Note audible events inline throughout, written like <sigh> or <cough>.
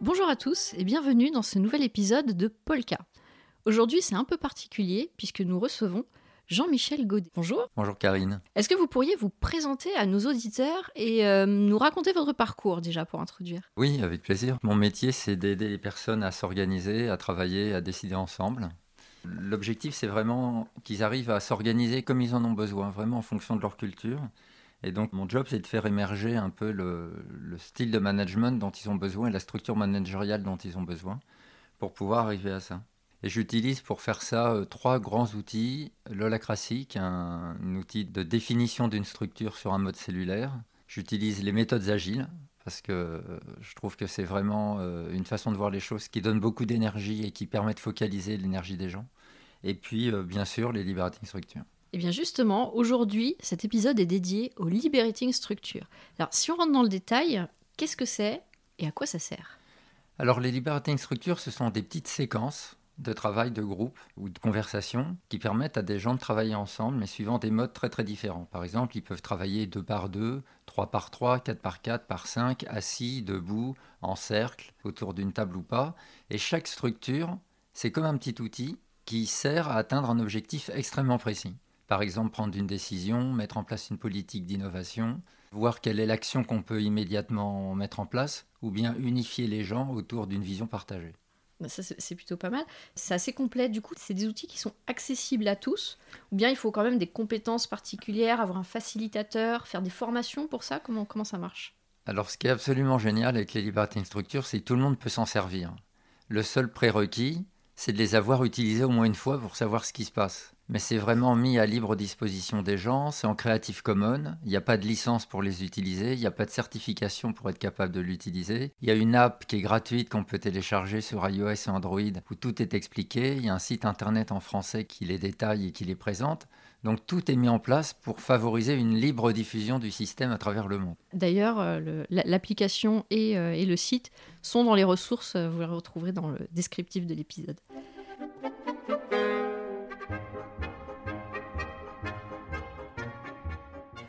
Bonjour à tous et bienvenue dans ce nouvel épisode de Polka. Aujourd'hui, c'est un peu particulier puisque nous recevons Jean-Michel Godet. Bonjour. Bonjour Karine. Est-ce que vous pourriez vous présenter à nos auditeurs et euh, nous raconter votre parcours déjà pour introduire? Oui, avec plaisir. Mon métier, c'est d'aider les personnes à s'organiser, à travailler, à décider ensemble. L'objectif, c'est vraiment qu'ils arrivent à s'organiser comme ils en ont besoin, vraiment en fonction de leur culture. Et donc, mon job, c'est de faire émerger un peu le, le, style de management dont ils ont besoin et la structure managériale dont ils ont besoin pour pouvoir arriver à ça. Et j'utilise pour faire ça euh, trois grands outils. L'holacracy, qui est un, un outil de définition d'une structure sur un mode cellulaire. J'utilise les méthodes agiles, parce que euh, je trouve que c'est vraiment euh, une façon de voir les choses qui donne beaucoup d'énergie et qui permet de focaliser l'énergie des gens. Et puis, bien sûr, les liberating structures. Et bien justement, aujourd'hui, cet épisode est dédié aux liberating structures. Alors, si on rentre dans le détail, qu'est-ce que c'est et à quoi ça sert? Alors, les liberating structures, ce sont des petites séquences de travail de groupe ou de conversation qui permettent à des gens de travailler ensemble, mais suivant des modes très très différents. Par exemple, ils peuvent travailler deux par deux, trois par trois, quatre par quatre, par cinq, assis, debout, en cercle, autour d'une table ou pas. Et chaque structure, c'est comme un petit outil qui sert à atteindre un objectif extrêmement précis. Par exemple, prendre une décision, mettre en place une politique d'innovation, voir quelle est l'action qu'on peut immédiatement mettre en place, ou bien unifier les gens autour d'une vision partagée. Bah, ça, c'est plutôt pas mal. C'est assez complet, du coup, c'est des outils qui sont accessibles à tous, ou bien il faut quand même des compétences particulières, avoir un facilitateur, faire des formations pour ça Comment, comment ça marche? Alors, ce qui est absolument génial avec les Liberating Structures, c'est que tout le monde peut s'en servir. Le seul prérequis, c'est de les avoir utilisés au moins une fois pour savoir ce qui se passe. Mais c'est vraiment mis à libre disposition des gens, c'est en Creative Commons, il n'y a pas de licence pour les utiliser, il n'y a pas de certification pour être capable de l'utiliser. Il y a une app qui est gratuite qu'on peut télécharger sur iOS et Android où tout est expliqué, il y a un site internet en français qui les détaille et qui les présente. Donc tout est mis en place pour favoriser une libre diffusion du système à travers le monde. D'ailleurs, euh, l'application et, euh, et, le site sont dans les ressources, vous les retrouverez dans le descriptif de l'épisode.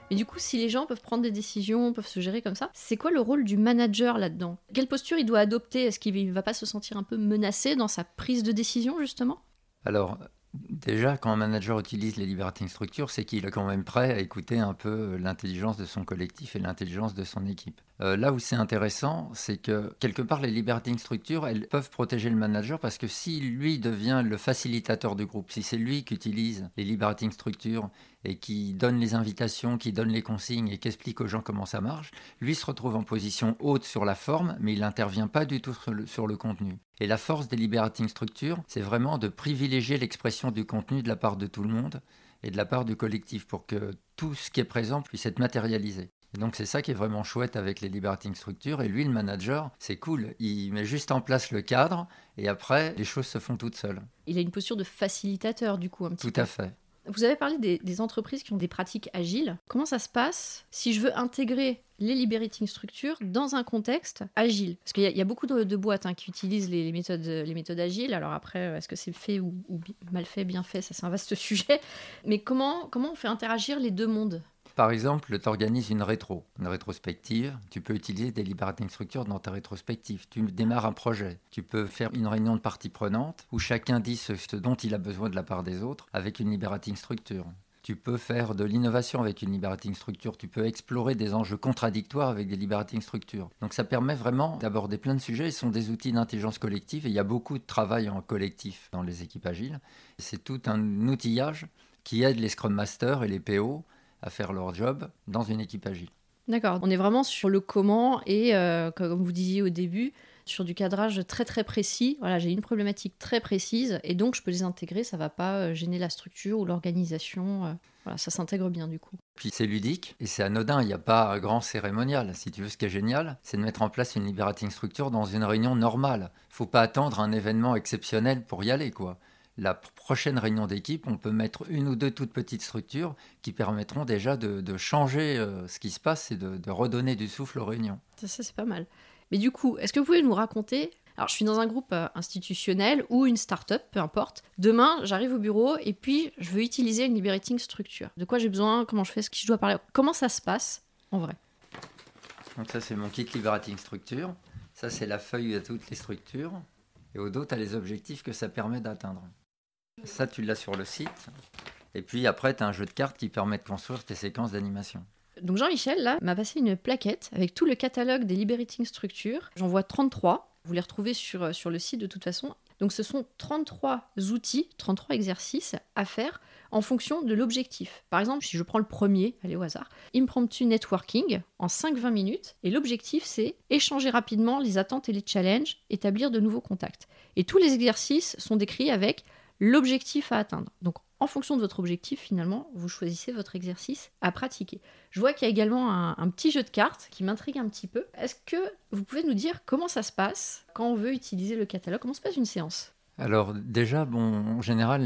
Mais du coup, si les gens peuvent prendre des décisions, peuvent se gérer comme ça, c'est quoi le rôle du manager là-dedans? Quelle posture il doit adopter? Est-ce qu'il ne va pas se sentir un peu menacé dans sa prise de décision, justement? Alors, déjà, quand un manager utilise les liberating structures, c'est qu'il est quand même prêt à écouter un peu l'intelligence de son collectif et l'intelligence de son équipe. Euh, là où c'est intéressant, c'est que quelque part, les liberating structures, elles peuvent protéger le manager parce que si lui devient le facilitateur du groupe, si c'est lui qui utilise les liberating structures et qui donne les invitations, qui donne les consignes et qui explique aux gens comment ça marche, lui se retrouve en position haute sur la forme, mais il n'intervient pas du tout sur le, sur le, contenu. Et la force des liberating structures, c'est vraiment de privilégier l'expression du contenu de la part de tout le monde et de la part du collectif pour que tout ce qui est présent puisse être matérialisé. Et donc c'est ça qui est vraiment chouette avec les liberating structures. Et lui, le manager, c'est cool. Il met juste en place le cadre et après, les choses se font toutes seules. Il a une posture de facilitateur du coup un petit Tout peu. à fait. Vous avez parlé des, entreprises qui ont des pratiques agiles. Comment ça se passe si je veux intégrer les liberating structures dans un contexte agile? Parce qu'il y, a beaucoup de, boîtes hein, qui utilisent les, méthodes, les agiles. Alors après, est-ce que c'est fait ou, ou, mal fait, bien fait? Ça, c'est un vaste <laughs> sujet. Mais comment, comment on fait interagir les deux mondes? Par exemple, tu organises une rétro, une rétrospective. Tu peux utiliser des liberating structures dans ta rétrospective. Tu démarres un projet. Tu peux faire une réunion de parties prenantes où chacun dit ce dont il a besoin de la part des autres avec une liberating structure. Tu peux faire de l'innovation avec une liberating structure. Tu peux explorer des enjeux contradictoires avec des liberating structures. Donc ça permet vraiment d'aborder plein de sujets. Ce sont des outils d'intelligence collective et il y a beaucoup de travail en collectif dans les équipes agiles. C'est tout un outillage qui aide les Scrum Masters et les PO à faire leur job dans une équipe agile. D'accord, on est vraiment sur le comment et, euh, comme vous disiez au début, sur du cadrage très très précis. Voilà, j'ai une problématique très précise et donc je peux les intégrer, ça va pas gêner la structure ou l'organisation. Voilà, ça s'intègre bien du coup. Puis c'est ludique et c'est anodin, il n'y a pas grand cérémonial. Si tu veux, ce qui est génial, c'est de mettre en place une liberating structure dans une réunion normale. faut pas attendre un événement exceptionnel pour y aller, quoi la prochaine réunion d'équipe, on peut mettre une ou deux toutes petites structures qui permettront déjà de, de changer euh, ce qui se passe et de, de, redonner du souffle aux réunions. Ça, ça c'est pas mal. Mais du coup, est-ce que vous pouvez nous raconter alors, je suis dans un groupe euh, institutionnel ou une start-up, peu importe. Demain, j'arrive au bureau et puis je veux utiliser une liberating structure. De quoi j'ai besoin Comment je fais Ce qui je dois parler Comment ça se passe en vrai? Donc, ça, c'est mon kit liberating structure. Ça, c'est la feuille à toutes les structures. Et au dos, tu as les objectifs que ça permet d'atteindre. Ça, tu l'as sur le site. Et puis après, tu as un jeu de cartes qui permet de construire tes séquences d'animation. Donc Jean-Michel, là, m'a passé une plaquette avec tout le catalogue des liberating structures. J'en vois 33. Vous les retrouvez sur, euh, sur le site de toute façon. Donc ce sont 33 outils, 33 exercices à faire en fonction de l'objectif. Par exemple, si je prends le premier, allez au hasard, impromptu networking en 5-20 minutes, et l'objectif c'est échanger rapidement les attentes et les challenges, établir de nouveaux contacts. Et tous les exercices sont décrits avec l'objectif à atteindre. Donc en fonction de votre objectif, finalement, vous choisissez votre exercice à pratiquer. Je vois qu'il y a également un, petit jeu de cartes qui m'intrigue un petit peu. Est-ce que vous pouvez nous dire comment ça se passe quand on veut utiliser le catalogue? Comment se passe une séance? Alors déjà, bon, en général,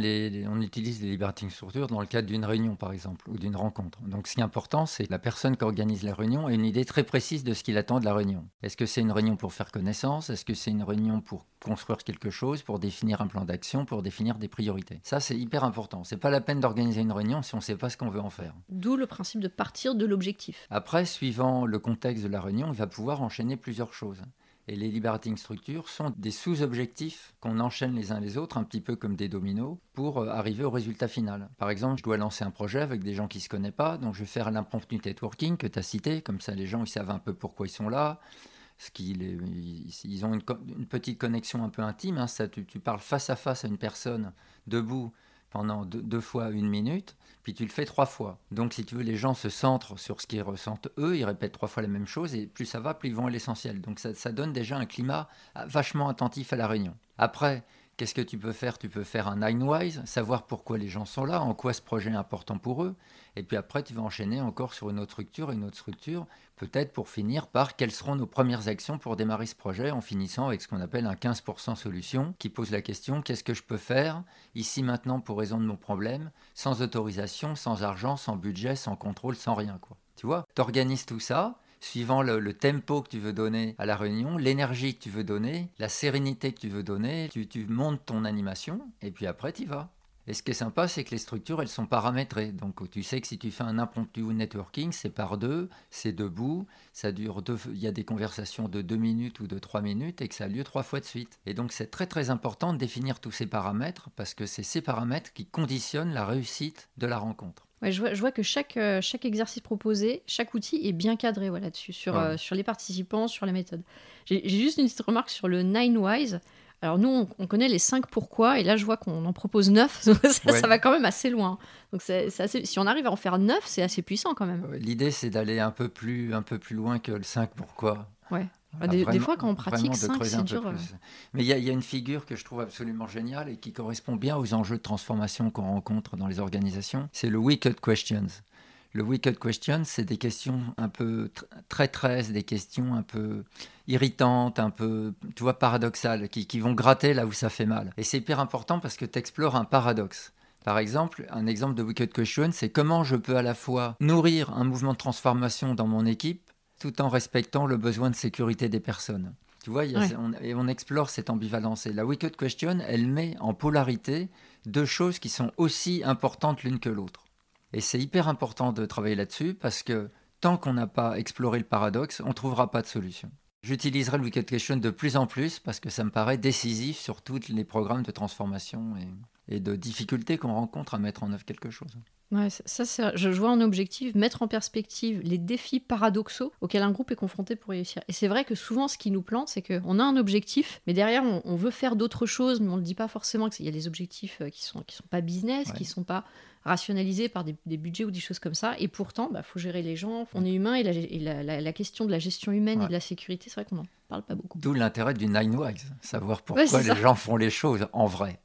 on utilise les liberating structures dans le cadre d'une réunion, par exemple, ou d'une rencontre. Donc ce qui est important, c'est que la personne qui organise la réunion ait une idée très précise de ce qu'il attend de la réunion. Est-ce que c'est une réunion pour faire connaissance? Est-ce que c'est une réunion pour construire quelque chose, pour définir un plan d'action, pour définir des priorités? Ça, c'est hyper important. C'est pas la peine d'organiser une réunion si on ne sait pas ce qu'on veut en faire. D'où le principe de partir de l'objectif. Après, suivant le contexte de la réunion, il va pouvoir enchaîner plusieurs choses. Et les liberating structures sont des sous-objectifs qu'on enchaîne les uns les autres, un petit peu comme des dominos, pour euh, arriver au résultat final. Par exemple, je dois lancer un projet avec des gens qui ne se connaissent pas, donc je vais faire l'impromptu networking que tu as cité, comme ça les gens ils savent un peu pourquoi ils sont là. Ce ils ont une, petite connexion un peu intime. Hein, ça, tu, tu, parles face à face à une personne debout pendant deux, fois une minute, puis tu le fais trois fois. Donc si tu veux, les gens se centrent sur ce qu'ils ressentent eux, ils répètent trois fois la même chose, et plus ça va, plus ils vont à l'essentiel. Donc ça, donne déjà un climat vachement attentif à la réunion. Après, Qu'est-ce que tu peux faire? Tu peux faire un nine-wise, savoir pourquoi les gens sont là, en quoi ce projet est important pour eux. Et puis après, tu vas enchaîner encore sur une autre structure, une autre structure, peut-être pour finir par quelles seront nos premières actions pour démarrer ce projet, en finissant avec ce qu'on appelle un 15% solution, qui pose la question qu'est-ce que je peux faire ici maintenant pour résoudre mon problème, sans autorisation, sans argent, sans budget, sans contrôle, sans rien. quoi. Tu vois, tu organises tout ça, suivant le, tempo que tu veux donner à la réunion, l'énergie que tu veux donner, la sérénité que tu veux donner, tu, montes ton animation et puis après tu vas. Et ce qui est sympa, c'est que les structures, elles sont paramétrées. Donc, tu sais que si tu fais un impromptu networking, c'est par deux, c'est debout, ça dure deux, il y a des conversations de deux minutes ou de trois minutes et que ça a lieu trois fois de suite. Et donc, c'est très très important de définir tous ces paramètres parce que c'est ces paramètres qui conditionnent la réussite de la rencontre je, vois, que chaque, euh, chaque exercice proposé, chaque outil est bien cadré voilà, dessus, sur, euh, sur les participants, sur les méthodes. J'ai juste une petite remarque sur le Nine Wise. Alors nous, on, connaît les cinq pourquoi, et là je vois qu'on en propose neuf, <laughs> ça, va quand même assez loin. Donc si on arrive à en faire neuf, c'est assez puissant quand même. L'idée c'est d'aller un, peu plus, un peu plus loin que le 5 pourquoi. Ouais. Des, fois, quand on pratique 5, c'est dur. Mais il y, a une figure que je trouve absolument géniale et qui correspond bien aux enjeux de transformation qu'on rencontre dans les organisations. C'est le Wicked Questions. Le Wicked Questions, c'est des questions un peu traîtresses, des questions un peu irritantes, un peu, tu vois, paradoxales, qui, qui vont gratter là où ça fait mal. Et c'est hyper important parce que tu explores un paradoxe. Par exemple, un exemple de Wicked Question, c'est comment je peux à la fois nourrir un mouvement de transformation dans mon équipe tout en respectant le besoin de sécurité des personnes. Tu vois, on, et on explore cette ambivalence. Et la Wicked Question, elle met en polarité deux choses qui sont aussi importantes l'une que l'autre. Et c'est hyper important de travailler là-dessus parce que tant qu'on n'a pas exploré le paradoxe, on ne trouvera pas de solution. J'utiliserai le Wicked Question de plus en plus parce que ça me paraît décisif sur tous les programmes de transformation et, et de difficultés qu'on rencontre à mettre en œuvre quelque chose. Ouais, ça, je vois en objectif mettre en perspective les défis paradoxaux auxquels un groupe est confronté pour réussir. Et c'est vrai que souvent, ce qui nous plante, c'est qu'on a un objectif, mais derrière, on, veut faire d'autres choses, mais on ne le dit pas forcément. Il y a des objectifs euh, qui sont, qui sont pas business, qui sont pas rationalisé par des, budgets ou des choses comme ça. Et pourtant, il bah, faut gérer les gens, on est humain, et, la, question de la gestion humaine et de la sécurité, c'est vrai qu'on n'en parle pas beaucoup. D'où l'intérêt du Nine Wise, savoir pourquoi les gens font les choses en vrai.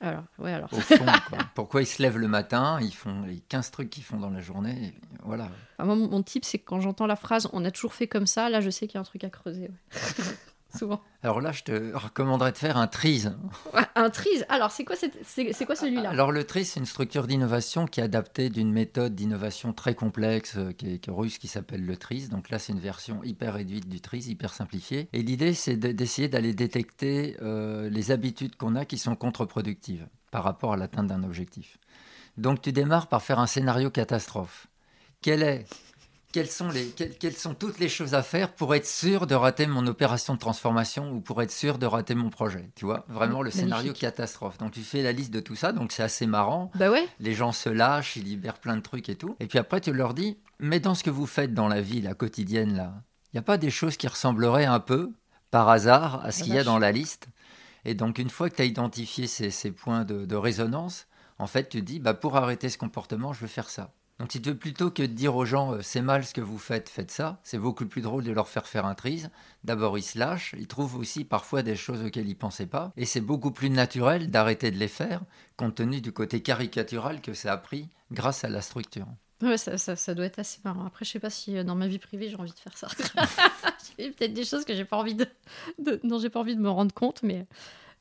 Alors, ouais, alors. Au fond, <laughs> pourquoi ils se lèvent le matin, ils font les 15 trucs qu'ils font dans la journée, voilà. moi, mon, type, c'est que quand j'entends la phrase « on a toujours fait comme ça », là, je sais qu'il y a un truc à creuser. <laughs> souvent. Alors là, je te recommanderais de faire un TRIS. un TRIS Alors, c'est quoi, c'est, quoi celui-là? Alors, le TRIS, c'est une structure d'innovation qui est adaptée d'une méthode d'innovation très complexe euh, qui est, russe qui s'appelle le TRIS. Donc là, c'est une version hyper réduite du TRIS, hyper simplifiée. Et l'idée, c'est d'essayer d'aller détecter euh, les habitudes qu'on a qui sont contre-productives par rapport à l'atteinte d'un objectif. Donc, tu démarres par faire un scénario catastrophe. Quel est quelles sont, les, quelles, sont toutes les choses à faire pour être sûr de rater mon opération de transformation ou pour être sûr de rater mon projet. Tu vois, vraiment le scénario catastrophe. Donc tu fais la liste de tout ça, donc c'est assez marrant. Bah ouais. Les gens se lâchent, ils libèrent plein de trucs et tout. Et puis après, tu leur dis, mais dans ce que vous faites dans la vie, la quotidienne, là, il n'y a pas des choses qui ressembleraient un peu, par hasard, à ce qu'il y a dans la liste? Et donc, une fois que tu as identifié ces, points de, de, résonance, en fait, tu dis, bah, pour arrêter ce comportement, je veux faire ça. Donc si tu veux plutôt que de dire aux gens euh, c'est mal ce que vous faites, faites ça, c'est beaucoup plus drôle de leur faire faire un trise. D'abord ils se lâchent, ils trouvent aussi parfois des choses auxquelles ils pensaient pas, et c'est beaucoup plus naturel d'arrêter de les faire compte tenu du côté caricatural que ça a pris grâce à la structure. Ouais, ça, ça, doit être assez marrant. Après, je sais pas si euh, dans ma vie privée j'ai envie de faire ça. <laughs> <laughs> j'ai peut-être des choses que j'ai pas envie de, dont j'ai pas envie de me rendre compte, mais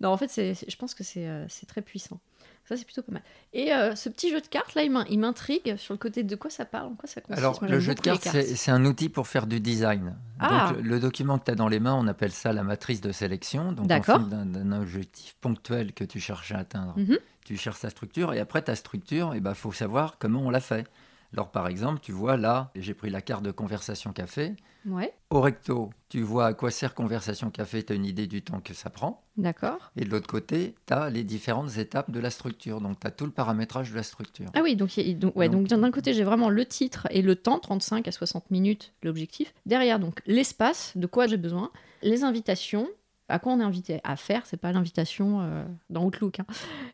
non, en fait, je pense que euh, c'est très puissant. Ça, c'est plutôt pas mal. Et euh, ce petit jeu de cartes, là, il m'intrigue sur le côté de quoi ça parle, en quoi ça consiste. Alors, le jeu de cartes, c'est un outil pour faire du design. Ah. Donc, le document que tu as dans les mains, on appelle ça la matrice de sélection. Donc, en fonction d'un objectif ponctuel que tu cherches à atteindre, mhm. tu cherches sa structure. Et après, ta structure, il eh ben, faut savoir comment on l'a fait. Alors, par exemple, tu vois là, j'ai pris la carte de conversation café. Ouais. Au recto, tu vois à quoi sert conversation café, tu as une idée du temps que ça prend. D'accord. Et de l'autre côté, tu as les différentes étapes de la structure. Donc, tu as tout le paramétrage de la structure. Ah oui, donc, donc, ouais, donc, d'un côté, j'ai vraiment le titre et le temps, 35 à 60 minutes, l'objectif. Derrière, donc, l'espace, de quoi j'ai besoin, les invitations, à quoi on est invité à faire, c'est pas l'invitation euh, dans Outlook. Hein.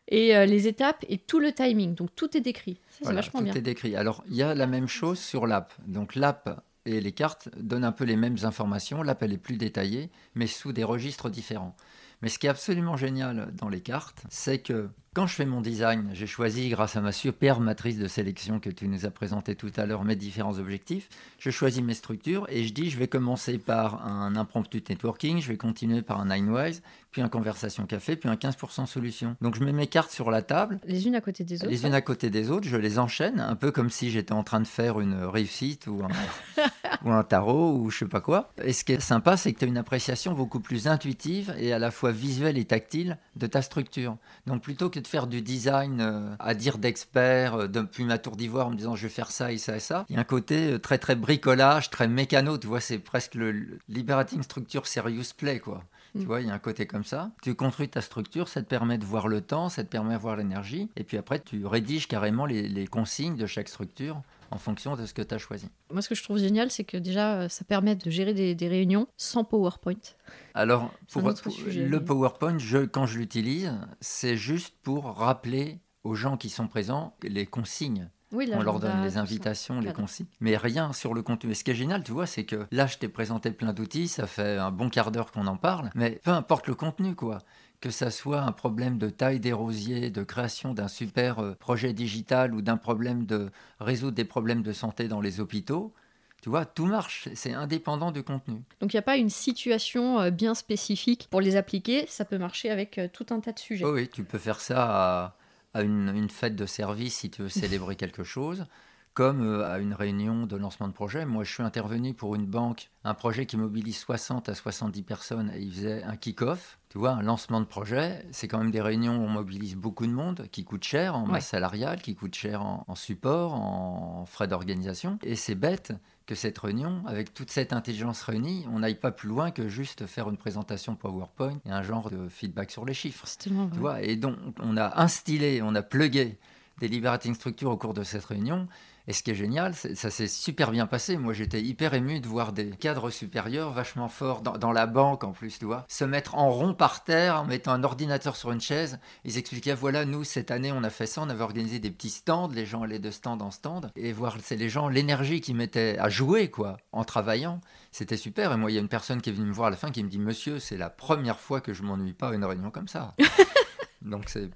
Et euh, les étapes et tout le timing. Donc tout est décrit. Ça, c'est vachement bien. Tout est décrit. Alors il y a la même chose sur l'app. Donc l'app et les cartes donnent un peu les mêmes informations. L'app elle est plus détaillée, mais sous des registres différents. Mais ce qui est absolument génial dans les cartes, c'est que quand je fais mon design, j'ai choisi, grâce à ma super matrice de sélection que tu nous as présenté tout à l'heure, mes différents objectifs. Je choisis mes structures et je dis je vais commencer par un impromptu networking, je vais continuer par un Ninewise, puis un conversation café, puis un 15% solution. Donc je mets mes cartes sur la table. Les unes à côté des autres. Les unes à côté des autres, je les enchaîne, un peu comme si j'étais en train de faire une réussite ou un, <laughs> ou un tarot ou je sais pas quoi. Et ce qui est sympa, c'est que tu as une appréciation beaucoup plus intuitive et à la fois visuelle et tactile de ta structure. Donc plutôt que de faire du design euh, à dire d'expert euh, depuis ma tour d'ivoire en me disant je vais faire ça et ça et ça. Il y a un côté euh, très très bricolage, très mécano, tu vois, c'est presque le liberating structure serious play quoi. Tu mm. vois, il y a un côté comme ça. Tu construis ta structure, ça te permet de voir le temps, ça te permet de voir l'énergie. Et puis après, tu rédiges carrément les, les consignes de chaque structure en fonction de ce que tu as choisi. Moi, ce que je trouve génial, c'est que déjà, ça permet de gérer des, des réunions sans PowerPoint. Alors, pour, le PowerPoint, je, quand je l'utilise, c'est juste pour rappeler aux gens qui sont présents les consignes. on leur donne les invitations, les consignes, mais rien sur le contenu. Et ce qui est génial, tu vois, c'est que là, je t'ai présenté plein d'outils, ça fait un bon quart d'heure qu'on en parle, mais peu importe le contenu, quoi que ça soit un problème de taille des rosiers, de création d'un super euh, projet digital ou d'un problème de résoudre des problèmes de santé dans les hôpitaux, tu vois, tout marche, c'est indépendant du contenu. Donc il n'y a pas une situation euh, bien spécifique pour les appliquer, ça peut marcher avec euh, tout un tas de sujets. oui, tu peux faire ça à, une, fête de service si tu veux célébrer <laughs> quelque chose, comme euh, à une réunion de lancement de projet. Moi, je suis intervenu pour une banque, un projet qui mobilise 60 à 70 personnes et il faisait un kick-off. Tu vois, un lancement de projet, c'est quand même des réunions où on mobilise beaucoup de monde, qui coûte cher en masse salariale, qui coûte cher en, en support, en frais d'organisation. Et c'est bête, que cette réunion, avec toute cette intelligence réunie, on n'aille pas plus loin que juste faire une présentation PowerPoint et un genre de feedback sur les chiffres. Tu vois, et donc on a instillé, on a plugué des liberating structures au cours de cette réunion et ce qui est génial, ça s'est super bien passé. Moi, j'étais hyper ému de voir des cadres supérieurs vachement forts dans, la banque en plus, tu vois, se mettre en rond par terre en mettant un ordinateur sur une chaise. Ils expliquaient voilà, nous cette année, on a fait ça, on avait organisé des petits stands, les gens allaient de stand en stand et voir c'est les gens l'énergie qu'ils mettaient à jouer quoi en travaillant. C'était super. Et moi, il y a une personne qui est venue me voir à la fin qui me dit Monsieur, c'est la première fois que je m'ennuie pas à une réunion comme ça. <laughs> Donc c'est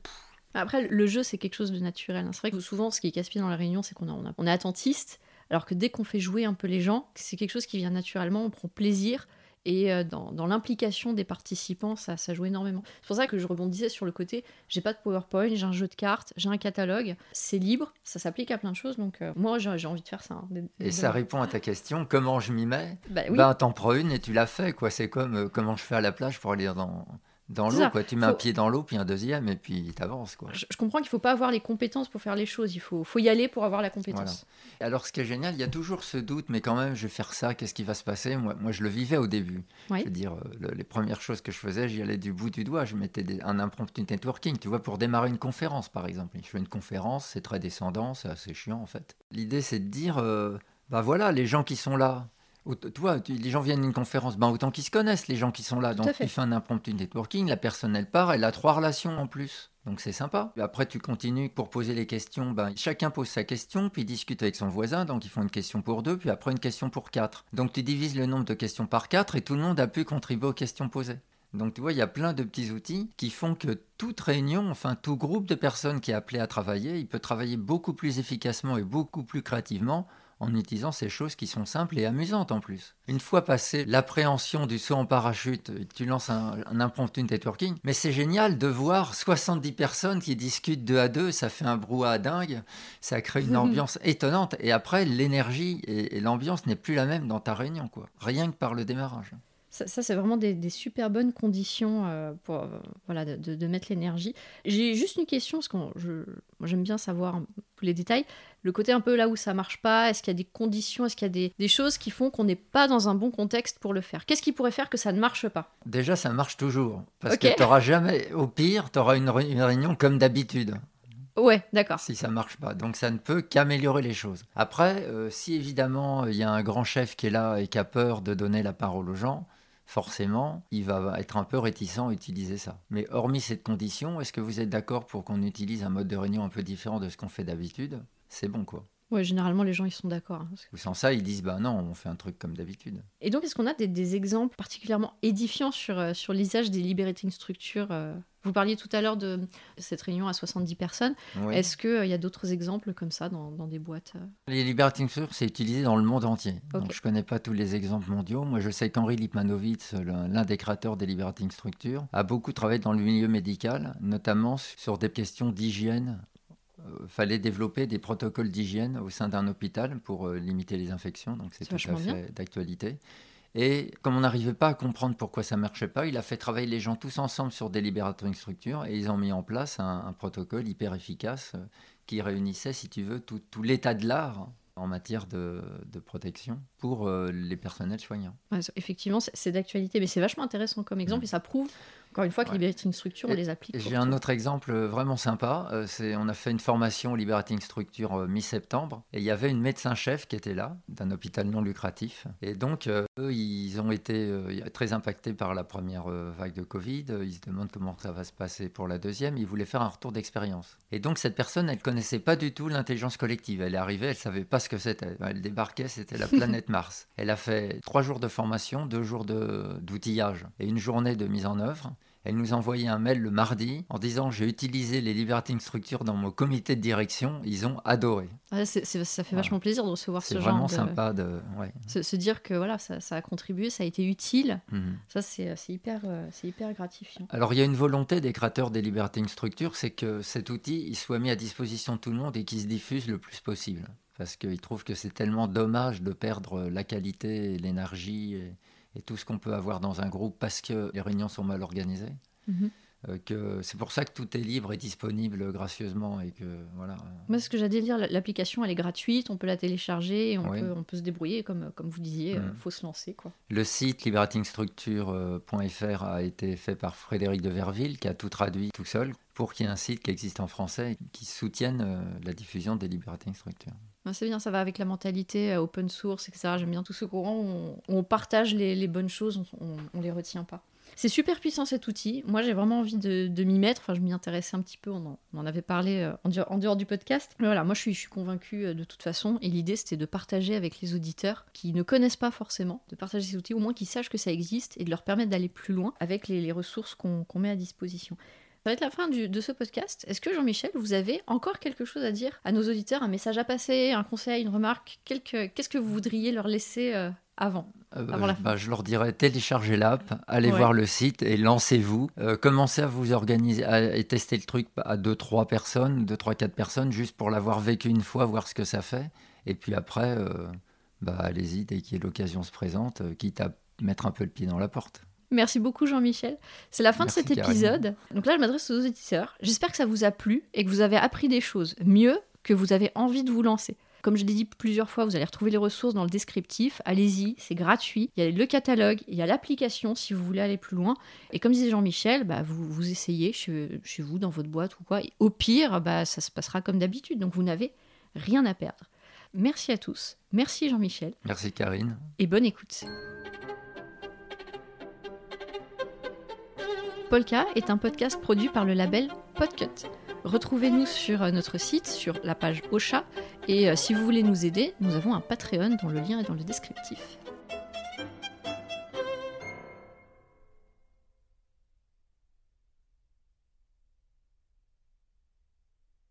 après, le jeu, c'est quelque chose de naturel. C'est vrai que souvent, ce qui est casse-pied dans la réunion, c'est qu'on on est attentiste, alors que dès qu'on fait jouer un peu les gens, c'est quelque chose qui vient naturellement, on prend plaisir. Et euh, dans, l'implication des participants, ça, ça joue énormément. C'est pour ça que je rebondissais sur le côté, j'ai pas de PowerPoint, j'ai un jeu de cartes, j'ai un catalogue, c'est libre, ça s'applique à plein de choses, donc euh, moi j'ai envie de faire ça. Hein, et ça répond à ta question, comment je m'y mets? Bah, oui. bah t'en prends une et tu l'as fait, quoi. C'est comme euh, comment je fais à la plage pour aller dans dans l'eau. quoi. Tu mets un pied dans l'eau, puis un deuxième, et puis tu avances. Quoi. Je, je comprends qu'il faut pas avoir les compétences pour faire les choses. Il faut, faut y aller pour avoir la compétence. Alors, ce qui est génial, il y a toujours ce doute, mais quand même, je vais faire ça, qu'est-ce qui va se passer? Moi, moi, je le vivais au début. Oui. Je veux dire, euh, le- les premières choses que je faisais, j'y allais du bout du doigt. Je mettais des- un impromptu networking, tu vois, pour démarrer une conférence, par exemple. Je fais une conférence, c'est très descendant, c'est assez chiant, en fait. L'idée, c'est de dire, euh, bah voilà, les gens qui sont là. Toi, tu- les gens viennent à une conférence, ben autant qu'ils se connaissent, les gens qui sont là. Tout Donc, tu fais un impromptu networking, la personne, elle part, elle a trois relations en plus. Donc, c'est sympa. Après, tu continues pour poser les questions. Ben, chacun pose sa question, puis discute avec son voisin. Donc, ils font une question pour deux, puis après, une question pour quatre. Donc, tu divises le nombre de questions par quatre et tout le monde a pu contribuer aux questions posées. Donc, tu vois, il y a plein de petits outils qui font que toute réunion, enfin, tout groupe de personnes qui est appelé à travailler, il peut travailler beaucoup plus efficacement et beaucoup plus créativement en utilisant ces choses qui sont simples et amusantes en plus. Une fois passé l'appréhension du saut en parachute, tu lances un, un impromptu networking, mais c'est génial de voir 70 personnes qui discutent deux à deux, ça fait un brouhaha dingue, ça crée une <laughs> ambiance étonnante, et après l'énergie et, et l'ambiance n'est plus la même dans ta réunion, quoi. Rien que par le démarrage. Ça, ça, c'est vraiment des, des super bonnes conditions euh, pour euh, voilà, de, de- de mettre l'énergie. J'ai juste une question, parce que j'aime bien savoir tous les détails. Le côté un peu là où ça marche pas, est-ce qu'il y a des conditions, est-ce qu'il y a des, des choses qui font qu'on n'est pas dans un bon contexte pour le faire? Qu'est-ce qui pourrait faire que ça ne marche pas? Déjà, ça marche toujours, parce Ok. que tu n'auras jamais, au pire, tu auras une réunion comme d'habitude. Ouais, d'accord. si ça marche pas. Donc ça ne peut qu'améliorer les choses. Après, euh, si évidemment il y a un grand chef qui est là et qui a peur de donner la parole aux gens, forcément, il va être un peu réticent à utiliser ça. Mais hormis cette condition, est-ce que vous êtes d'accord pour qu'on utilise un mode de réunion un peu différent de ce qu'on fait d'habitude? C'est bon quoi. Ouais, généralement, les gens, ils sont d'accord. hein, que- sans ça, ils disent bah non, on fait un truc comme d'habitude. Et donc, est-ce qu'on a des, des exemples particulièrement édifiants sur, euh, sur l'usage des liberating structures euh Vous parliez tout à l'heure de cette réunion à 70 personnes. Oui. Est-ce qu'il y a d'autres exemples comme ça dans, dans des boîtes euh? Les liberating structures, c'est utilisé dans le monde entier. Donc, je ne connais pas tous les exemples mondiaux. Moi, je sais qu'Henri Lipmanowitz, l'un des créateurs des liberating structures, a beaucoup travaillé dans le milieu médical, notamment sur des questions d'hygiène. Il fallait développer des protocoles d'hygiène au sein d'un hôpital pour euh, limiter les infections. Donc, c'est tout à fait d'actualité. Et comme on n'arrivait pas à comprendre pourquoi ça marchait pas, il a fait travailler les gens tous ensemble sur des liberating structures et ils ont mis en place un, un protocole hyper efficace euh, qui réunissait, si tu veux, tout, tout l'état de l'art en matière de, de protection pour euh, les personnels soignants. Ouais, Effectivement, c'est- c'est d'actualité, mais c'est vachement intéressant comme exemple et ça prouve, encore une fois, que Ouais. liberating structures, on les applique. J'ai un autre exemple euh, vraiment sympa. euh, c'est, on a fait une formation Liberating Structure euh, mi-septembre et il y avait une médecin-chef qui était là, d'un hôpital non lucratif. Et donc, eux, ils ont été très impactés par la première vague de Covid. Ils se demandent comment ça va se passer pour la deuxième. Ils voulaient faire un retour d'expérience. Et donc, cette personne, elle connaissait pas du tout l'intelligence collective. Elle est arrivée, elle savait pas ce que c'était. Elle débarquait, c'était la <laughs> planète Mars. Elle a fait trois jours de formation, deux jours de- d'outillage et une journée de mise en œuvre. Elle nous a envoyé un mail le mardi en disant j'ai utilisé les liberating structures dans mon comité de direction. Ils ont adoré. Ah, c'est- c'est- ça fait Voilà. vachement plaisir de recevoir C'est ce vraiment genre de... sympa de. Ouais. Se, se dire que voilà, ça, ça a contribué, ça a été utile, Mhm. ça c'est c'est hyper, euh, c'est hyper gratifiant. Alors il y a une volonté des créateurs des liberating structures, c'est que cet outil il soit mis à disposition de tout le monde et qu'il se diffuse le plus possible. Parce qu'ils trouvent que c'est tellement dommage de perdre la qualité, et l'énergie et, et tout ce qu'on peut avoir dans un groupe parce que les réunions sont mal organisées. Mhm. Euh, que c'est pour ça que tout est libre et disponible gracieusement et que voilà. Moi, ce que j'allais dire, l'application, elle est gratuite, on peut la télécharger, et on, Oui. peut, on peut se débrouiller, comme, comme vous disiez, Mm. euh, faut se lancer. quoi. Le site liberatingstructure.fr a été fait par Frédéric de Verville qui a tout traduit tout seul pour qu'il y ait un site qui existe en français et qui soutienne euh, la diffusion des liberating structures. C'est bien, ça va avec la mentalité euh, open source, etc. J'aime bien tout ce courant où on, partage les, bonnes choses, on, on les retient pas. C'est super puissant cet outil. Moi, j'ai vraiment envie de, m'y mettre. Enfin, je m'y intéressais un petit peu. On en, avait parlé euh, en, dehors, du podcast. Mais voilà, moi, je suis, convaincue euh, de toute façon. Et l'idée, c'était de partager avec les auditeurs qui ne connaissent pas forcément, de partager ces outils, au moins qu'ils sachent que ça existe et de leur permettre d'aller plus loin avec les, ressources qu'on met à disposition. Ça va être la fin du- de ce podcast. Est-ce que Jean-Michel, vous avez encore quelque chose à dire à nos auditeurs, un message à passer, un conseil, une remarque? Quelque- Qu'est-ce que vous voudriez leur laisser euh, avant Euh, Avant la je- fin? bah, je leur dirais téléchargez l'app, allez Ouais. voir le site et lancez-vous. Euh, commencez à vous organiser à- et tester le truc à 2-3 personnes, 2-3-4 personnes, juste pour l'avoir vécu une fois, voir ce que ça fait. Et puis après, euh, bah, allez-y dès que l'occasion se présente, euh, quitte à mettre un peu le pied dans la porte. Merci beaucoup Jean-Michel. C'est la fin Merci, de cet épisode. Donc là, je m'adresse aux auditeurs. J'espère que ça vous a plu et que vous avez appris des choses. Mieux que vous avez envie de vous lancer. Comme je l'ai dit plusieurs fois, vous allez retrouver les ressources dans le descriptif. Allez-y, c'est gratuit. Il y a le catalogue, il y a l'application si vous voulez aller plus loin. Et comme disait Jean-Michel, bah, vous, vous essayez chez, chez vous, dans votre boîte ou quoi. Et au pire, bah, ça se passera comme d'habitude. Donc vous n'avez rien à perdre. Merci à tous. Merci Jean-Michel. Merci Karine. Et bonne écoute. Polka est un podcast produit par le label Podcut. Retrouvez-nous sur euh, notre site, sur la page Ocha, et euh, si vous voulez nous aider, nous avons un Patreon dont le lien est dans le descriptif.